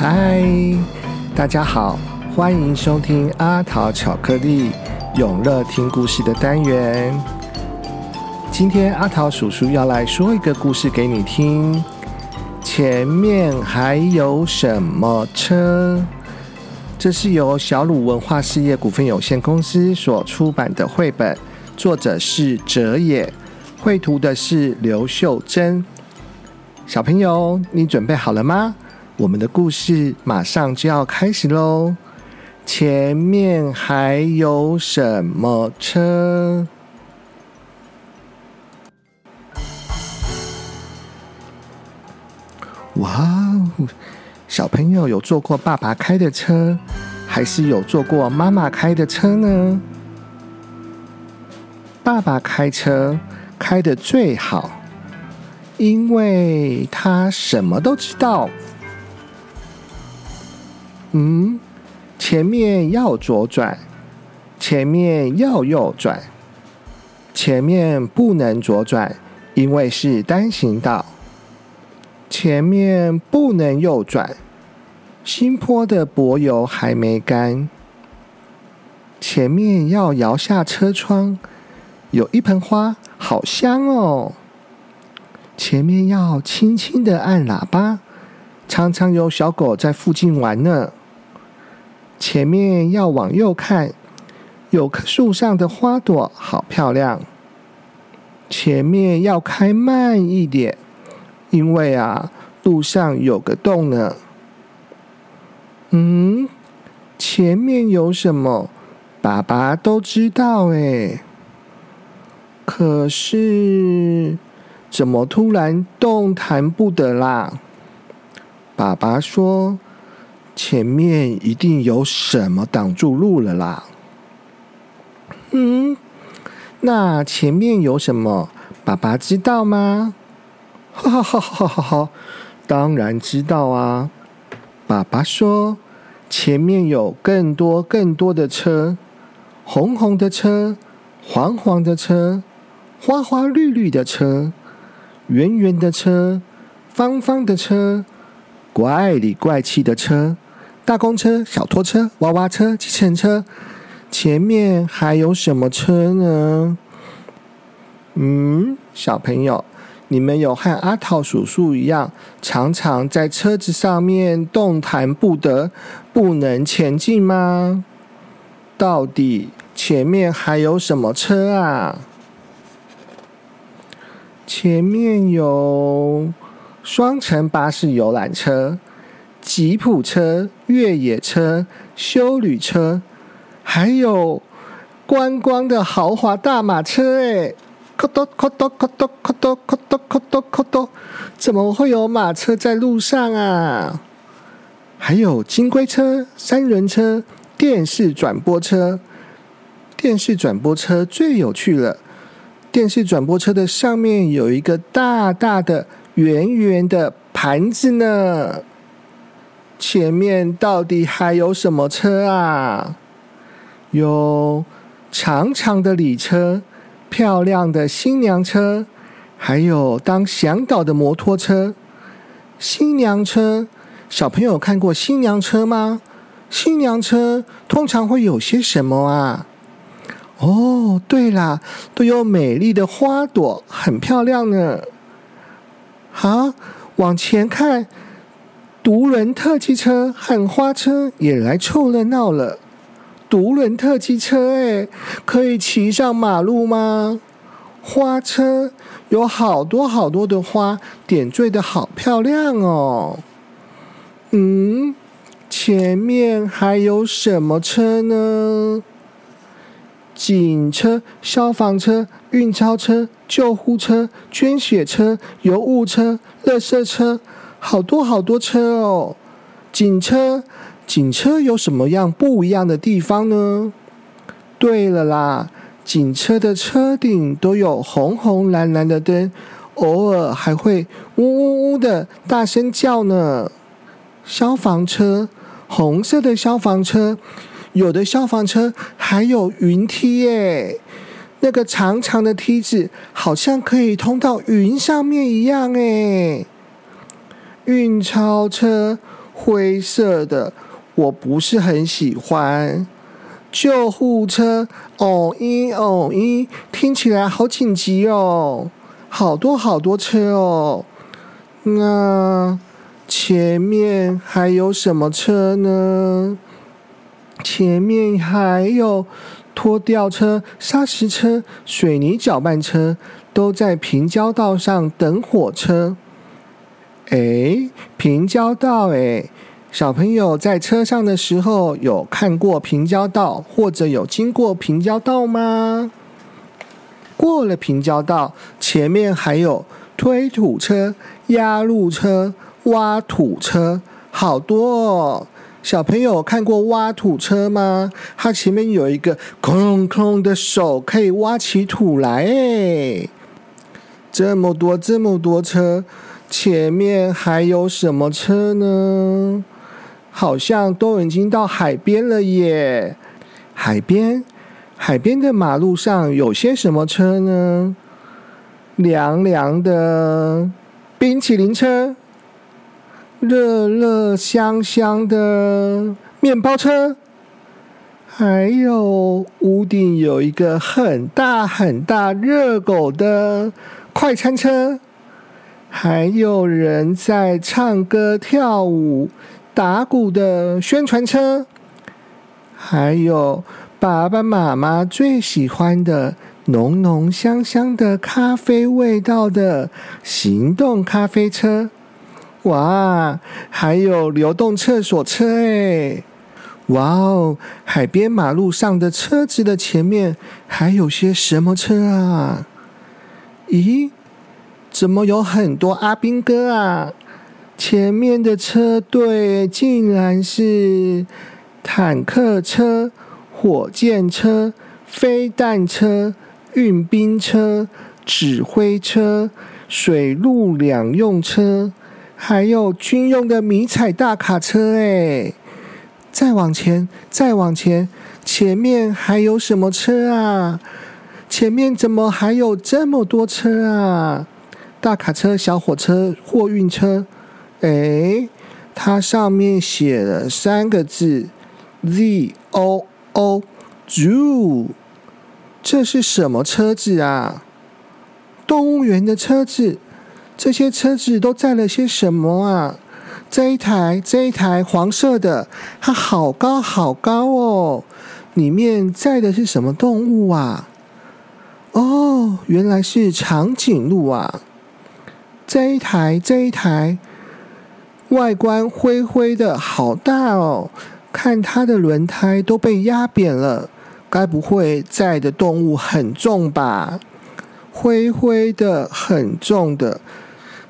嗨，大家好，欢迎收听阿桃巧克力永乐听故事的单元。今天阿桃叔叔要来说一个故事给你听。前面还有什么车？这是由小鲁文化事业股份有限公司所出版的绘本，作者是哲野，绘图的是刘秀珍。小朋友，你准备好了吗？我们的故事马上就要开始喽！前面还有什么车？哇哦！小朋友有坐过爸爸开的车，还是有坐过妈妈开的车呢？爸爸开车开的最好，因为他什么都知道。嗯，前面要左转，前面要右转，前面不能左转，因为是单行道。前面不能右转，新坡的柏油还没干。前面要摇下车窗，有一盆花，好香哦。前面要轻轻的按喇叭，常常有小狗在附近玩呢。前面要往右看，有棵树上的花朵好漂亮。前面要开慢一点，因为啊，路上有个洞呢。嗯，前面有什么？爸爸都知道哎。可是，怎么突然动弹不得啦？爸爸说。前面一定有什么挡住路了啦！嗯，那前面有什么？爸爸知道吗？哈哈哈哈哈哈！当然知道啊！爸爸说，前面有更多更多的车，红红的车，黄黄的车，花花绿绿的车，圆圆的车，方方的车，怪里怪气的车。大公车、小拖车、娃娃车、计程车，前面还有什么车呢？嗯，小朋友，你们有和阿桃叔叔一样，常常在车子上面动弹不得，不能前进吗？到底前面还有什么车啊？前面有双层巴士游览车。吉普车、越野车、修旅车，还有观光的豪华大马车，哎，咔咚咔咚咔咚咔咚咔咚咔咚咔咚，怎么会有马车在路上啊？还有金龟车、三轮车、电视转播车。电视转播车最有趣了，电视转播车的上面有一个大大的、圆圆的盘子呢。前面到底还有什么车啊？有长长的礼车、漂亮的新娘车，还有当向导的摩托车。新娘车，小朋友看过新娘车吗？新娘车通常会有些什么啊？哦，对啦，都有美丽的花朵，很漂亮呢。好，往前看。独轮特技车和花车也来凑热闹了。独轮特技车，哎，可以骑上马路吗？花车有好多好多的花，点缀的好漂亮哦。嗯，前面还有什么车呢？警车、消防车、运钞车、救护车、捐血车、邮物车、垃圾车。好多好多车哦！警车，警车有什么样不一样的地方呢？对了啦，警车的车顶都有红红蓝蓝的灯，偶尔还会呜呜呜的大声叫呢。消防车，红色的消防车，有的消防车还有云梯耶，那个长长的梯子好像可以通到云上面一样诶。运钞车，灰色的，我不是很喜欢。救护车，哦咦哦咦，听起来好紧急哦，好多好多车哦。那前面还有什么车呢？前面还有拖吊车、砂石车、水泥搅拌车，都在平交道上等火车。哎，平交道哎，小朋友在车上的时候有看过平交道，或者有经过平交道吗？过了平交道，前面还有推土车、压路车、挖土车，好多哦。小朋友看过挖土车吗？它前面有一个空空的手，可以挖起土来哎。这么多这么多车。前面还有什么车呢？好像都已经到海边了耶！海边，海边的马路上有些什么车呢？凉凉的冰淇淋车，热热香香的面包车，还有屋顶有一个很大很大热狗的快餐车。还有人在唱歌、跳舞、打鼓的宣传车，还有爸爸妈妈最喜欢的浓浓香香的咖啡味道的行动咖啡车。哇，还有流动厕所车哎！哇哦，海边马路上的车子的前面还有些什么车啊？咦？怎么有很多阿兵哥啊？前面的车队竟然是坦克车、火箭车、飞弹车、运兵车、指挥车、水陆两用车，还有军用的迷彩大卡车。哎，再往前，再往前，前面还有什么车啊？前面怎么还有这么多车啊？大卡车、小火车、货运车，哎，它上面写了三个字：Z O O，Zoo。这是什么车子啊？动物园的车子。这些车子都载了些什么啊？这一台，这一台黄色的，它好高好高哦。里面载的是什么动物啊？哦，原来是长颈鹿啊。这一台，这一台，外观灰灰的，好大哦！看它的轮胎都被压扁了，该不会载的动物很重吧？灰灰的，很重的，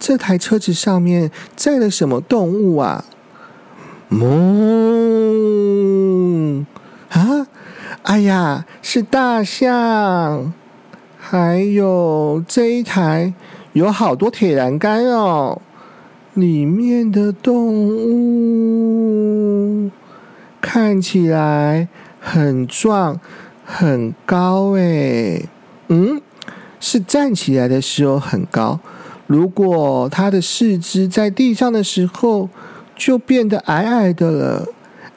这台车子上面载了什么动物啊？嗯，啊，哎呀，是大象！还有这一台。有好多铁栏杆哦，里面的动物看起来很壮、很高诶。嗯，是站起来的时候很高，如果它的四肢在地上的时候就变得矮矮的了。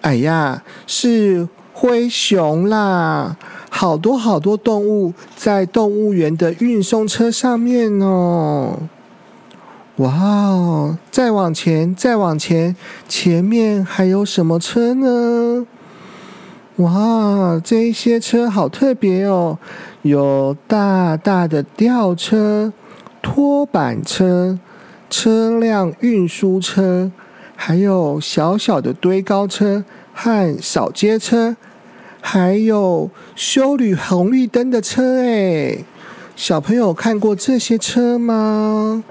哎呀，是灰熊啦！好多好多动物在动物园的运送车上面哦！哇哦，再往前，再往前，前面还有什么车呢？哇，这些车好特别哦！有大大的吊车、拖板车、车辆运输车，还有小小的堆高车和扫街车。还有修理红绿灯的车哎，小朋友看过这些车吗？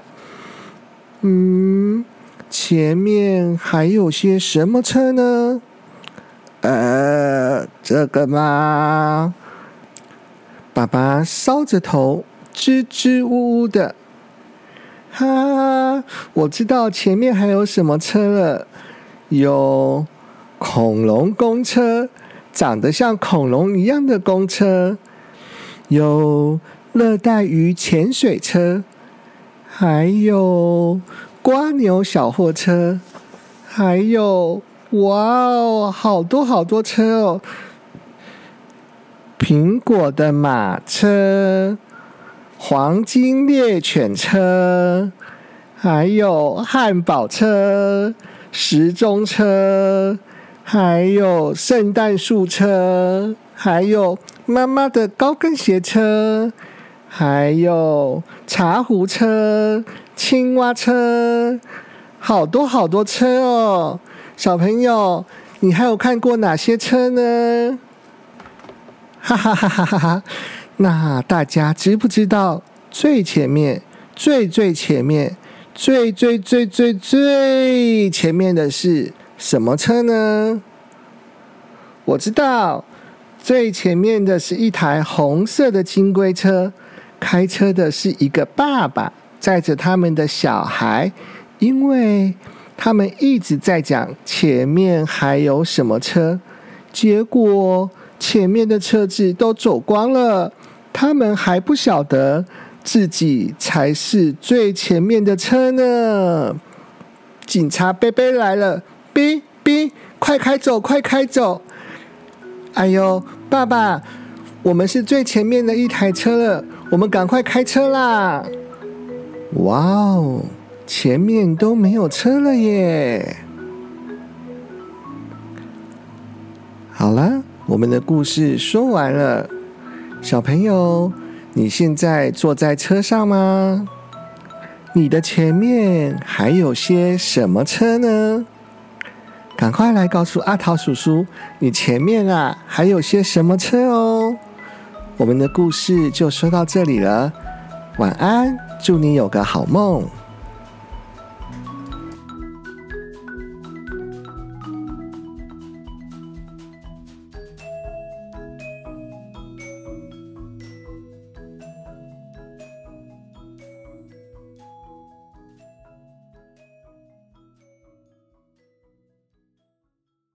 嗯，前面还有些什么车呢？呃，这个吗？爸爸搔着头，支支吾吾的。哈，我知道前面还有什么车了，有恐龙公车。长得像恐龙一样的公车，有热带鱼潜水车，还有瓜牛小货车，还有，哇哦，好多好多车哦！苹果的马车，黄金猎犬车，还有汉堡车、时钟车，还有圣诞树车，还有妈妈的高跟鞋车，还有茶壶车、青蛙车。好多好多车哦，小朋友，你还有看过哪些车呢？哈哈哈哈哈哈！那大家知不知道最前面、最最前面、最最最最最前面的是什么车呢？我知道，最前面的是一台红色的金龟车，开车的是一个爸爸，载着他们的小孩。因为他们一直在讲前面还有什么车，结果前面的车子都走光了，他们还不晓得自己才是最前面的车呢。警察贝贝来了，哔哔，快开走，快开走！哎呦，爸爸，我们是最前面的一台车了，我们赶快开车啦！哇哦！前面都没有车了耶！好了，我们的故事说完了。小朋友，你现在坐在车上吗？你的前面还有些什么车呢？赶快来告诉阿桃叔叔，你前面啊还有些什么车哦！我们的故事就说到这里了，晚安，祝你有个好梦。